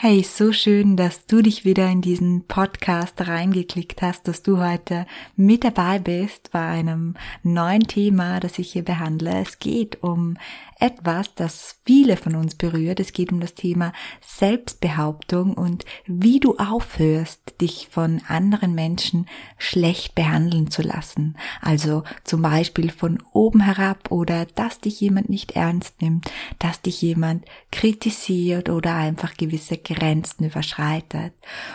Hey, so schön, dass du dich wieder in diesen Podcast reingeklickt hast, dass du heute mit dabei bist bei einem neuen Thema, das ich hier behandle. Es geht um etwas, das viele von uns berührt. Es geht um das Thema Selbstbehauptung und wie du aufhörst, dich von anderen Menschen schlecht behandeln zu lassen. Also zum Beispiel von oben herab oder dass dich jemand nicht ernst nimmt, dass dich jemand kritisiert oder einfach gewisse Grenzen überschreitet.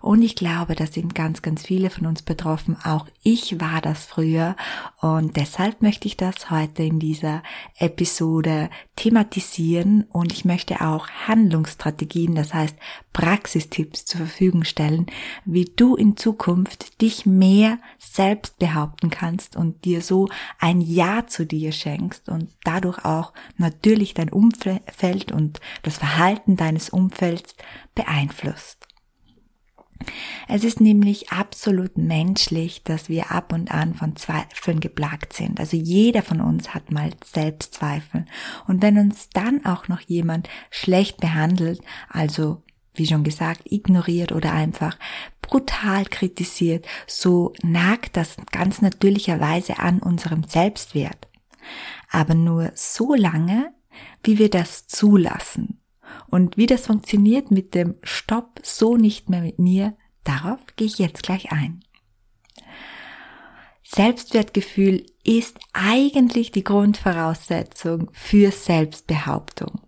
Und ich glaube, da sind ganz, ganz viele von uns betroffen. Auch ich war das früher und deshalb möchte ich das heute in dieser Episode thematisieren und ich möchte auch Handlungsstrategien, das heißt Praxistipps zur Verfügung stellen, wie du in Zukunft dich mehr selbst behaupten kannst und dir so ein Ja zu dir schenkst und dadurch auch natürlich dein Umfeld und das Verhalten deines Umfelds beeinflusst. Es ist nämlich absolut menschlich, dass wir ab und an von Zweifeln geplagt sind. Also jeder von uns hat mal Selbstzweifel. Und wenn uns dann auch noch jemand schlecht behandelt, also wie schon gesagt, ignoriert oder einfach brutal kritisiert, so nagt das ganz natürlicherweise an unserem Selbstwert. Aber nur so lange, wie wir das zulassen. Und wie das funktioniert mit dem Stopp, so nicht mehr mit mir, darauf gehe ich jetzt gleich ein. Selbstwertgefühl ist eigentlich die Grundvoraussetzung für Selbstbehauptung.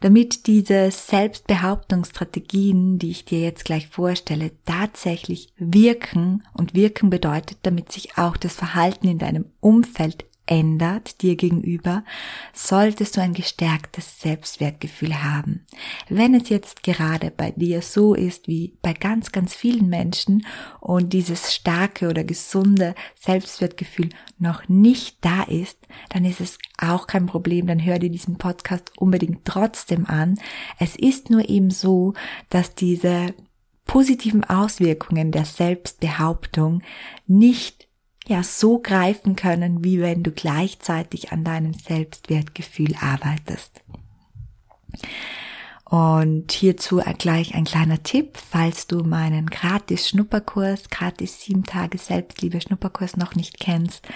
Damit diese Selbstbehauptungsstrategien, die ich dir jetzt gleich vorstelle, tatsächlich wirken und wirken bedeutet, damit sich auch das Verhalten in deinem Umfeld ändert dir gegenüber, solltest du ein gestärktes Selbstwertgefühl haben. Wenn es jetzt gerade bei dir so ist wie bei ganz, ganz vielen Menschen und dieses starke oder gesunde Selbstwertgefühl noch nicht da ist, dann ist es auch kein Problem, dann hör dir diesen Podcast unbedingt trotzdem an. Es ist nur eben so, dass diese positiven Auswirkungen der Selbstbehauptung nicht ja so greifen können, wie wenn du gleichzeitig an deinem Selbstwertgefühl arbeitest. Und hierzu gleich ein kleiner Tipp, falls du meinen gratis Schnupperkurs, gratis sieben Tage Selbstliebe Schnupperkurs noch nicht kennst.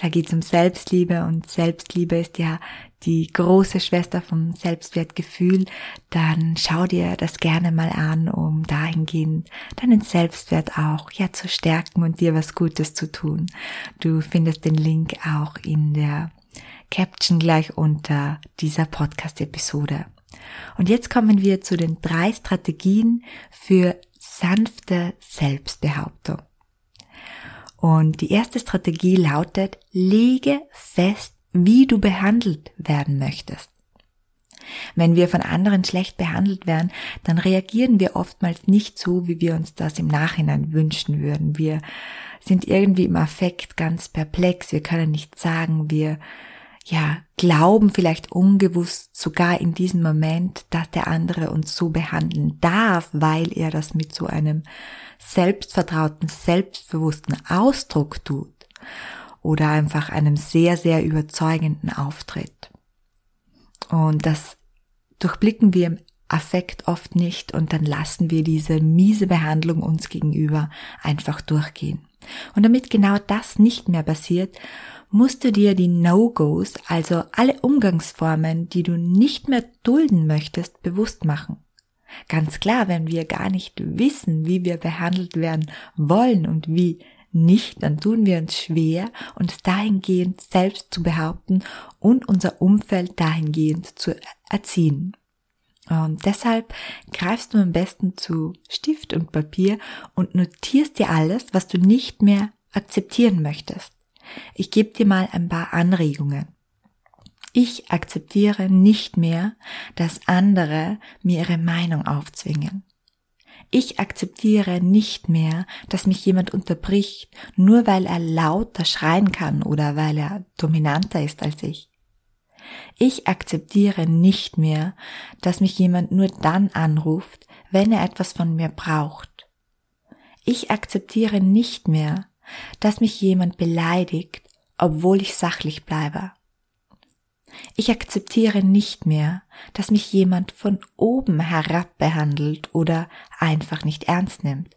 Da geht es um Selbstliebe und Selbstliebe ist ja die große Schwester vom Selbstwertgefühl. Dann schau dir das gerne mal an, um dahingehend deinen Selbstwert auch ja zu stärken und dir was Gutes zu tun. Du findest den Link auch in der Caption gleich unter dieser Podcast-Episode. Und jetzt kommen wir zu den drei Strategien für sanfte Selbstbehauptung. Und die erste Strategie lautet, lege fest, wie du behandelt werden möchtest. Wenn wir von anderen schlecht behandelt werden, dann reagieren wir oftmals nicht so, wie wir uns das im Nachhinein wünschen würden. Wir sind irgendwie im Affekt ganz perplex, wir können nicht sagen, wir ja, glauben vielleicht unbewusst sogar in diesem Moment, dass der andere uns so behandeln darf, weil er das mit so einem selbstvertrauten, selbstbewussten Ausdruck tut oder einfach einem sehr, sehr überzeugenden Auftritt. Und das durchblicken wir im Affekt oft nicht und dann lassen wir diese miese Behandlung uns gegenüber einfach durchgehen. Und damit genau das nicht mehr passiert, musst du dir die No-Gos, also alle Umgangsformen, die du nicht mehr dulden möchtest, bewusst machen. Ganz klar, wenn wir gar nicht wissen, wie wir behandelt werden wollen und wie nicht, dann tun wir uns schwer, uns dahingehend selbst zu behaupten und unser Umfeld dahingehend zu erziehen. Und deshalb greifst du am besten zu Stift und Papier und notierst dir alles, was du nicht mehr akzeptieren möchtest. Ich gebe dir mal ein paar Anregungen. Ich akzeptiere nicht mehr, dass andere mir ihre Meinung aufzwingen. Ich akzeptiere nicht mehr, dass mich jemand unterbricht, nur weil er lauter schreien kann oder weil er dominanter ist als ich. Ich akzeptiere nicht mehr, dass mich jemand nur dann anruft, wenn er etwas von mir braucht. Ich akzeptiere nicht mehr, dass mich jemand beleidigt, obwohl ich sachlich bleibe. Ich akzeptiere nicht mehr, dass mich jemand von oben herab behandelt oder einfach nicht ernst nimmt.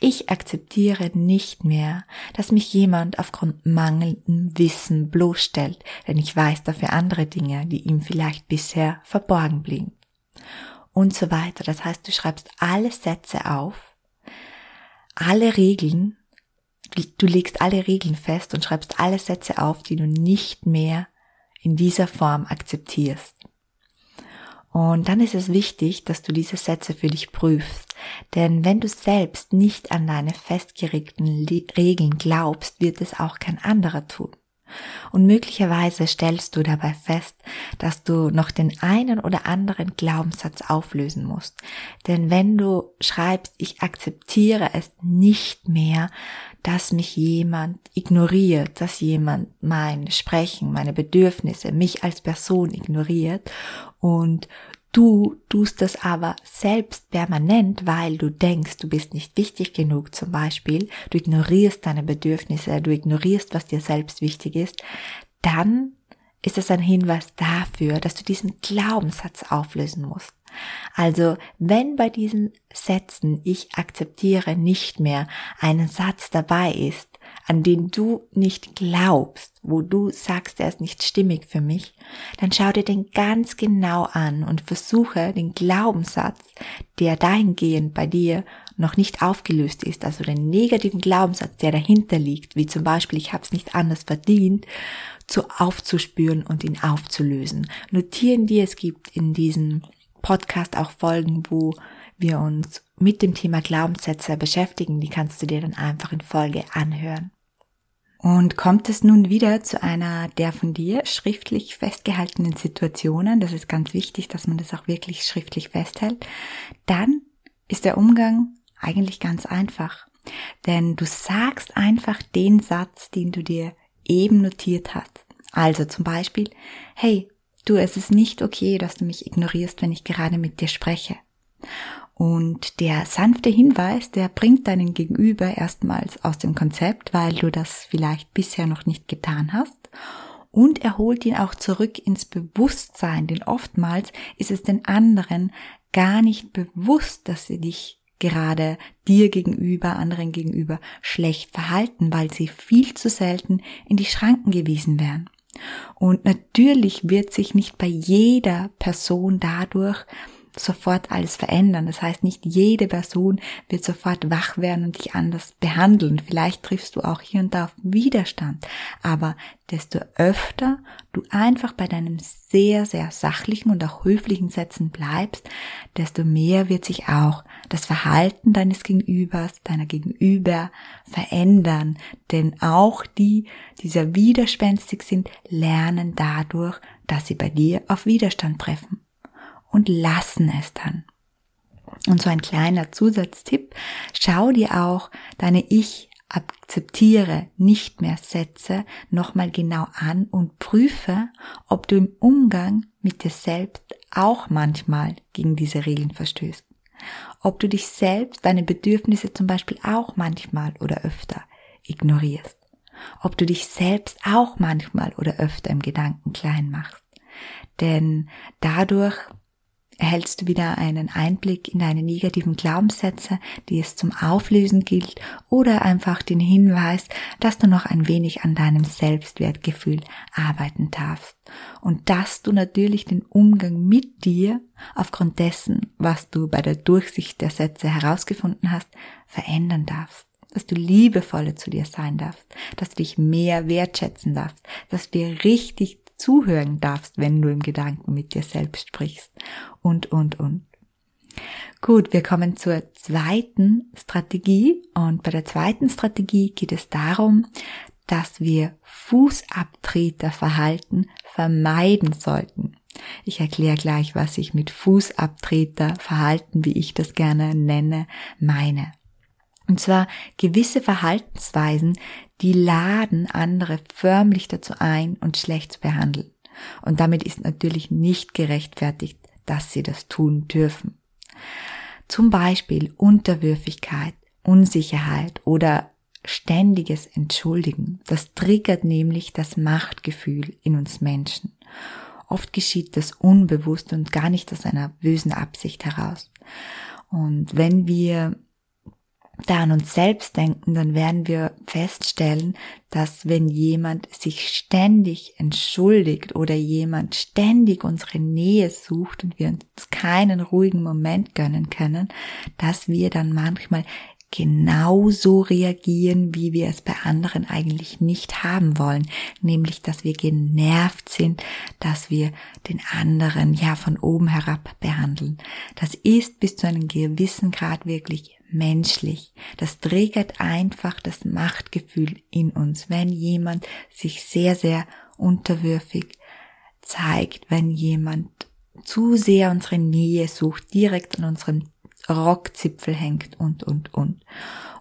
Ich akzeptiere nicht mehr, dass mich jemand aufgrund mangelndem Wissen bloßstellt, denn ich weiß dafür andere Dinge, die ihm vielleicht bisher verborgen blieben. Und so weiter. Das heißt, du schreibst alle Sätze auf, alle Regeln, du legst alle Regeln fest und schreibst alle Sätze auf, die du nicht mehr in dieser Form akzeptierst. Und dann ist es wichtig, dass du diese Sätze für dich prüfst. Denn wenn du selbst nicht an deine festgeregten Regeln glaubst, wird es auch kein anderer tun. Und möglicherweise stellst du dabei fest, dass du noch den einen oder anderen Glaubenssatz auflösen musst. Denn wenn du schreibst, ich akzeptiere es nicht mehr, dass mich jemand ignoriert, dass jemand mein Sprechen, meine Bedürfnisse, mich als Person ignoriert und Du tust das aber selbst permanent, weil du denkst, du bist nicht wichtig genug zum Beispiel, du ignorierst deine Bedürfnisse, du ignorierst, was dir selbst wichtig ist, dann ist es ein Hinweis dafür, dass du diesen Glaubenssatz auflösen musst. Also wenn bei diesen Sätzen ich akzeptiere nicht mehr einen Satz dabei ist, an den du nicht glaubst, wo du sagst, er ist nicht stimmig für mich, dann schau dir den ganz genau an und versuche den Glaubenssatz, der dahingehend bei dir noch nicht aufgelöst ist, also den negativen Glaubenssatz, der dahinter liegt, wie zum Beispiel ich habe es nicht anders verdient, zu aufzuspüren und ihn aufzulösen. Notieren dir, es gibt in diesen Podcast auch Folgen, wo wir uns mit dem Thema Glaubenssätze beschäftigen. Die kannst du dir dann einfach in Folge anhören. Und kommt es nun wieder zu einer der von dir schriftlich festgehaltenen Situationen, das ist ganz wichtig, dass man das auch wirklich schriftlich festhält, dann ist der Umgang eigentlich ganz einfach. Denn du sagst einfach den Satz, den du dir eben notiert hast. Also zum Beispiel, hey, Du, es ist nicht okay, dass du mich ignorierst, wenn ich gerade mit dir spreche. Und der sanfte Hinweis, der bringt deinen Gegenüber erstmals aus dem Konzept, weil du das vielleicht bisher noch nicht getan hast. Und er holt ihn auch zurück ins Bewusstsein, denn oftmals ist es den anderen gar nicht bewusst, dass sie dich gerade dir gegenüber, anderen gegenüber schlecht verhalten, weil sie viel zu selten in die Schranken gewiesen werden. Und natürlich wird sich nicht bei jeder Person dadurch sofort alles verändern. Das heißt, nicht jede Person wird sofort wach werden und dich anders behandeln. Vielleicht triffst du auch hier und da auf Widerstand. Aber desto öfter du einfach bei deinem sehr, sehr sachlichen und auch höflichen Sätzen bleibst, desto mehr wird sich auch das Verhalten deines Gegenübers, deiner Gegenüber verändern. Denn auch die, die sehr widerspenstig sind, lernen dadurch, dass sie bei dir auf Widerstand treffen und lassen es dann. Und so ein kleiner Zusatztipp, schau dir auch deine Ich akzeptiere nicht mehr Sätze nochmal genau an und prüfe, ob du im Umgang mit dir selbst auch manchmal gegen diese Regeln verstößt. Ob du dich selbst, deine Bedürfnisse zum Beispiel auch manchmal oder öfter ignorierst. Ob du dich selbst auch manchmal oder öfter im Gedanken klein machst. Denn dadurch erhältst du wieder einen Einblick in deine negativen Glaubenssätze, die es zum Auflösen gilt, oder einfach den Hinweis, dass du noch ein wenig an deinem Selbstwertgefühl arbeiten darfst. Und dass du natürlich den Umgang mit dir aufgrund dessen, was du bei der Durchsicht der Sätze herausgefunden hast, verändern darfst. Dass du liebevoller zu dir sein darfst, dass du dich mehr wertschätzen darfst, dass du dir richtig zuhören darfst, wenn du im Gedanken mit dir selbst sprichst und, und, und. Gut, wir kommen zur zweiten Strategie und bei der zweiten Strategie geht es darum, dass wir Fußabtreterverhalten vermeiden sollten. Ich erkläre gleich, was ich mit Fußabtreterverhalten, wie ich das gerne nenne, meine. Und zwar gewisse Verhaltensweisen, die laden andere förmlich dazu ein, uns schlecht zu behandeln. Und damit ist natürlich nicht gerechtfertigt, dass sie das tun dürfen. Zum Beispiel Unterwürfigkeit, Unsicherheit oder ständiges Entschuldigen. Das triggert nämlich das Machtgefühl in uns Menschen. Oft geschieht das unbewusst und gar nicht aus einer bösen Absicht heraus. Und wenn wir da an uns selbst denken, dann werden wir feststellen, dass wenn jemand sich ständig entschuldigt oder jemand ständig unsere Nähe sucht und wir uns keinen ruhigen Moment gönnen können, dass wir dann manchmal genauso reagieren, wie wir es bei anderen eigentlich nicht haben wollen, nämlich dass wir genervt sind, dass wir den anderen ja von oben herab behandeln. Das ist bis zu einem gewissen Grad wirklich menschlich. Das triggert einfach das Machtgefühl in uns, wenn jemand sich sehr, sehr unterwürfig zeigt, wenn jemand zu sehr unsere Nähe sucht, direkt an unserem Rockzipfel hängt und, und, und.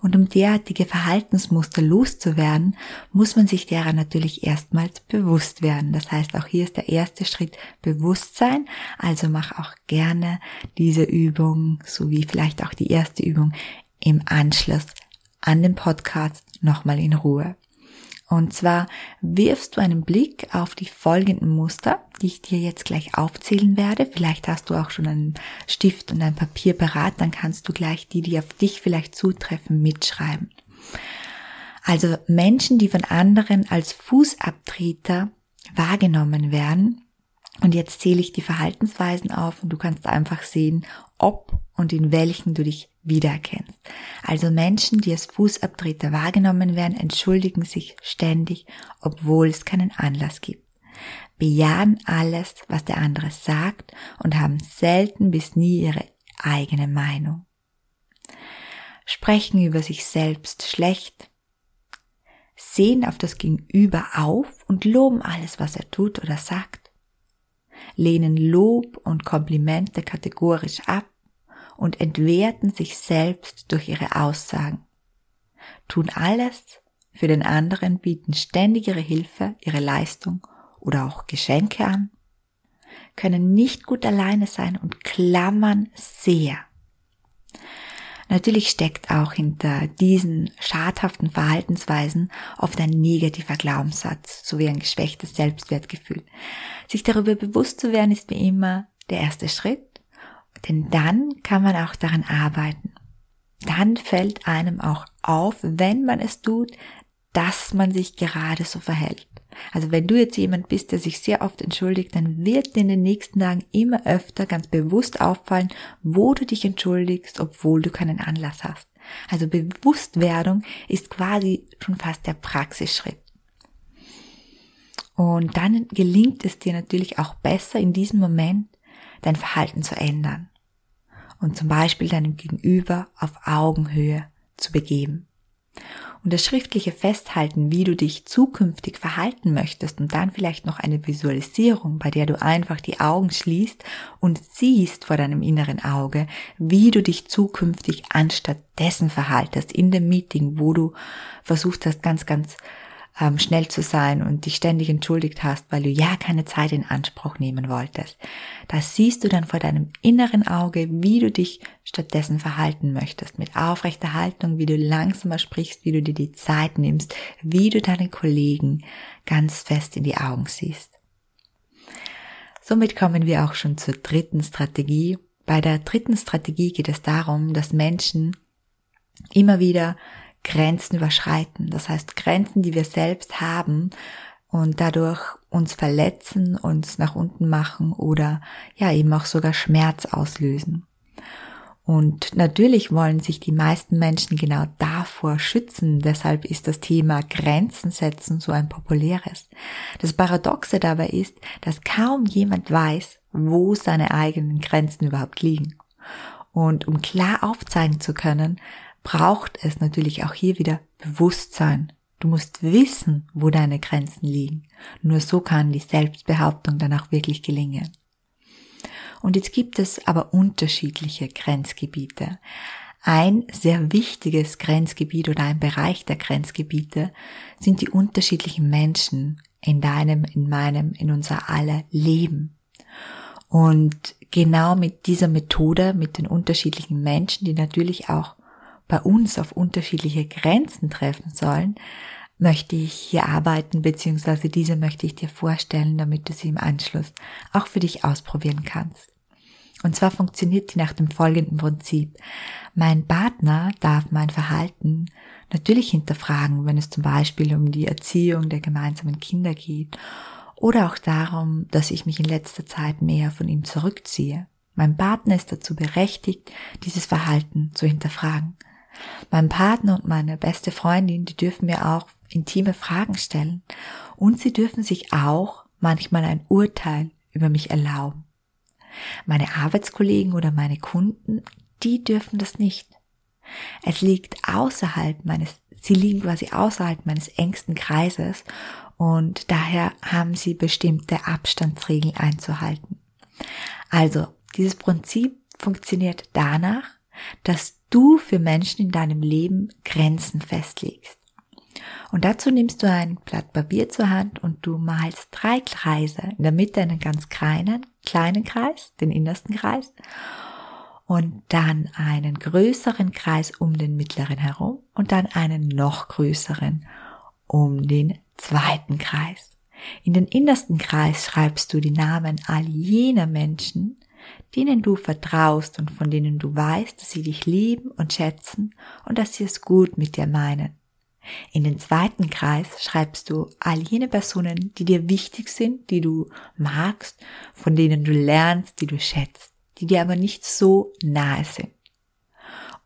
Und um derartige Verhaltensmuster loszuwerden, muss man sich derer natürlich erstmals bewusst werden. Das heißt, auch hier ist der erste Schritt Bewusstsein. Also mach auch gerne diese Übung, sowie vielleicht auch die erste Übung im Anschluss an den Podcast nochmal in Ruhe. Und zwar wirfst du einen Blick auf die folgenden Muster, die ich dir jetzt gleich aufzählen werde. Vielleicht hast du auch schon einen Stift und ein Papier parat, dann kannst du gleich die, die auf dich vielleicht zutreffen, mitschreiben. Also Menschen, die von anderen als Fußabtreter wahrgenommen werden. Und jetzt zähle ich die Verhaltensweisen auf und du kannst einfach sehen, ob und in welchen du dich wiedererkennst. Also Menschen, die als Fußabtreter wahrgenommen werden, entschuldigen sich ständig, obwohl es keinen Anlass gibt. Bejahen alles, was der andere sagt und haben selten bis nie ihre eigene Meinung. Sprechen über sich selbst schlecht, sehen auf das Gegenüber auf und loben alles, was er tut oder sagt, lehnen Lob und Komplimente kategorisch ab, und entwerten sich selbst durch ihre Aussagen. Tun alles für den anderen, bieten ständig ihre Hilfe, ihre Leistung oder auch Geschenke an, können nicht gut alleine sein und klammern sehr. Natürlich steckt auch hinter diesen schadhaften Verhaltensweisen oft ein negativer Glaubenssatz sowie ein geschwächtes Selbstwertgefühl. Sich darüber bewusst zu werden ist wie immer der erste Schritt denn dann kann man auch daran arbeiten. Dann fällt einem auch auf, wenn man es tut, dass man sich gerade so verhält. Also wenn du jetzt jemand bist, der sich sehr oft entschuldigt, dann wird dir in den nächsten Tagen immer öfter ganz bewusst auffallen, wo du dich entschuldigst, obwohl du keinen Anlass hast. Also Bewusstwerdung ist quasi schon fast der Praxisschritt. Und dann gelingt es dir natürlich auch besser in diesem Moment dein Verhalten zu ändern und zum Beispiel deinem Gegenüber auf Augenhöhe zu begeben. Und das schriftliche Festhalten, wie du dich zukünftig verhalten möchtest und dann vielleicht noch eine Visualisierung, bei der du einfach die Augen schließt und siehst vor deinem inneren Auge, wie du dich zukünftig anstatt dessen verhaltest in dem Meeting, wo du versucht hast, ganz, ganz ähm, schnell zu sein und dich ständig entschuldigt hast, weil du ja keine Zeit in Anspruch nehmen wolltest. Das siehst du dann vor deinem inneren Auge, wie du dich stattdessen verhalten möchtest, mit aufrechter Haltung, wie du langsamer sprichst, wie du dir die Zeit nimmst, wie du deinen Kollegen ganz fest in die Augen siehst. Somit kommen wir auch schon zur dritten Strategie. Bei der dritten Strategie geht es darum, dass Menschen immer wieder Grenzen überschreiten. Das heißt Grenzen, die wir selbst haben und dadurch uns verletzen, uns nach unten machen oder ja eben auch sogar Schmerz auslösen. Und natürlich wollen sich die meisten Menschen genau davor schützen. Deshalb ist das Thema Grenzen setzen so ein populäres. Das Paradoxe dabei ist, dass kaum jemand weiß, wo seine eigenen Grenzen überhaupt liegen. Und um klar aufzeigen zu können, braucht es natürlich auch hier wieder Bewusstsein. Du musst wissen, wo deine Grenzen liegen. Nur so kann die Selbstbehauptung dann auch wirklich gelingen. Und jetzt gibt es aber unterschiedliche Grenzgebiete. Ein sehr wichtiges Grenzgebiet oder ein Bereich der Grenzgebiete sind die unterschiedlichen Menschen in deinem, in meinem, in unser aller Leben. Und genau mit dieser Methode, mit den unterschiedlichen Menschen, die natürlich auch bei uns auf unterschiedliche Grenzen treffen sollen, möchte ich hier arbeiten, beziehungsweise diese möchte ich dir vorstellen, damit du sie im Anschluss auch für dich ausprobieren kannst. Und zwar funktioniert die nach dem folgenden Prinzip. Mein Partner darf mein Verhalten natürlich hinterfragen, wenn es zum Beispiel um die Erziehung der gemeinsamen Kinder geht oder auch darum, dass ich mich in letzter Zeit mehr von ihm zurückziehe. Mein Partner ist dazu berechtigt, dieses Verhalten zu hinterfragen. Mein Partner und meine beste Freundin, die dürfen mir auch intime Fragen stellen und sie dürfen sich auch manchmal ein Urteil über mich erlauben. Meine Arbeitskollegen oder meine Kunden, die dürfen das nicht. Es liegt außerhalb meines, sie liegen quasi außerhalb meines engsten Kreises und daher haben sie bestimmte Abstandsregeln einzuhalten. Also, dieses Prinzip funktioniert danach, dass du für Menschen in deinem Leben Grenzen festlegst. Und dazu nimmst du ein Blatt Papier zur Hand und du malst drei Kreise. In der Mitte einen ganz kleinen, kleinen Kreis, den innersten Kreis. Und dann einen größeren Kreis um den mittleren herum und dann einen noch größeren um den zweiten Kreis. In den innersten Kreis schreibst du die Namen all jener Menschen, denen du vertraust und von denen du weißt, dass sie dich lieben und schätzen und dass sie es gut mit dir meinen. In den zweiten Kreis schreibst du all jene Personen, die dir wichtig sind, die du magst, von denen du lernst, die du schätzt, die dir aber nicht so nahe sind.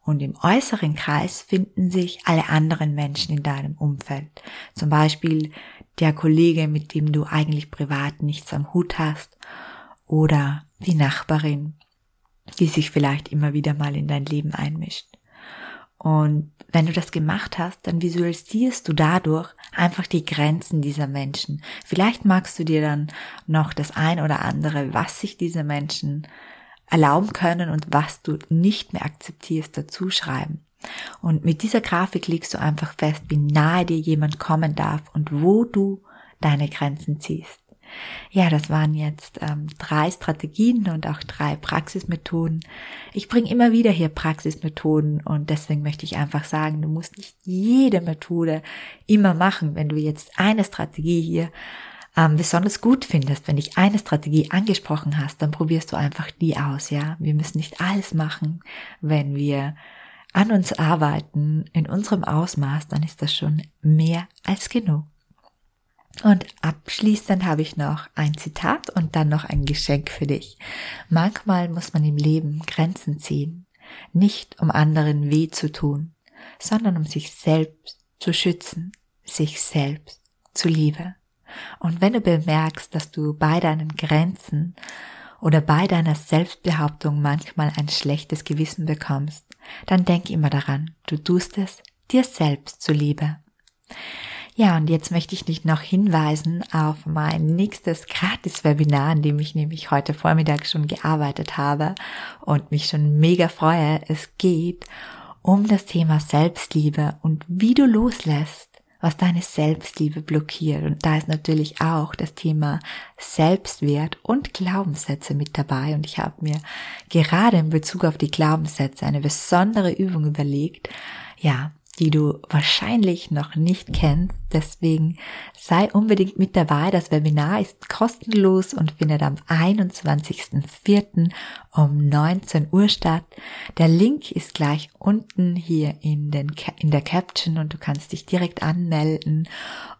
Und im äußeren Kreis finden sich alle anderen Menschen in deinem Umfeld. Zum Beispiel der Kollege, mit dem du eigentlich privat nichts am Hut hast oder die Nachbarin, die sich vielleicht immer wieder mal in dein Leben einmischt. Und wenn du das gemacht hast, dann visualisierst du dadurch einfach die Grenzen dieser Menschen. Vielleicht magst du dir dann noch das ein oder andere, was sich diese Menschen erlauben können und was du nicht mehr akzeptierst, dazu schreiben. Und mit dieser Grafik legst du einfach fest, wie nahe dir jemand kommen darf und wo du deine Grenzen ziehst. Ja, das waren jetzt ähm, drei Strategien und auch drei Praxismethoden. Ich bringe immer wieder hier Praxismethoden und deswegen möchte ich einfach sagen, du musst nicht jede Methode immer machen. Wenn du jetzt eine Strategie hier ähm, besonders gut findest, wenn dich eine Strategie angesprochen hast, dann probierst du einfach die aus, ja. Wir müssen nicht alles machen, wenn wir an uns arbeiten in unserem Ausmaß, dann ist das schon mehr als genug. Und abschließend habe ich noch ein Zitat und dann noch ein Geschenk für dich. Manchmal muss man im Leben Grenzen ziehen, nicht um anderen weh zu tun, sondern um sich selbst zu schützen, sich selbst zu liebe. Und wenn du bemerkst, dass du bei deinen Grenzen oder bei deiner Selbstbehauptung manchmal ein schlechtes Gewissen bekommst, dann denk immer daran, du tust es dir selbst zuliebe. Ja, und jetzt möchte ich dich noch hinweisen auf mein nächstes Gratis-Webinar, an dem ich nämlich heute Vormittag schon gearbeitet habe und mich schon mega freue. Es geht um das Thema Selbstliebe und wie du loslässt, was deine Selbstliebe blockiert. Und da ist natürlich auch das Thema Selbstwert und Glaubenssätze mit dabei. Und ich habe mir gerade in Bezug auf die Glaubenssätze eine besondere Übung überlegt. Ja, die du wahrscheinlich noch nicht kennst. Deswegen sei unbedingt mit dabei. Das Webinar ist kostenlos und findet am 21.04. um 19 Uhr statt. Der Link ist gleich unten hier in, den, in der Caption und du kannst dich direkt anmelden.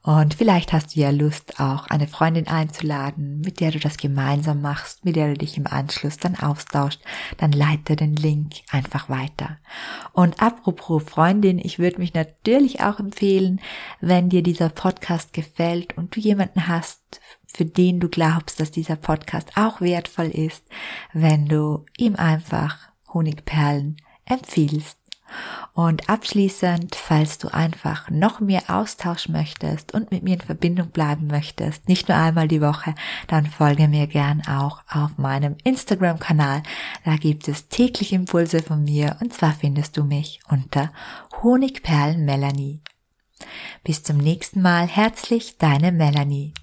Und vielleicht hast du ja Lust, auch eine Freundin einzuladen, mit der du das gemeinsam machst, mit der du dich im Anschluss dann austauscht. Dann leite den Link einfach weiter. Und apropos Freundin, ich würde mich natürlich auch empfehlen, wenn dir dieser Podcast gefällt und du jemanden hast, für den du glaubst, dass dieser Podcast auch wertvoll ist, wenn du ihm einfach Honigperlen empfiehlst. Und abschließend, falls du einfach noch mehr Austausch möchtest und mit mir in Verbindung bleiben möchtest, nicht nur einmal die Woche, dann folge mir gern auch auf meinem Instagram-Kanal. Da gibt es täglich Impulse von mir und zwar findest du mich unter Honigperlen Melanie. Bis zum nächsten Mal herzlich deine Melanie.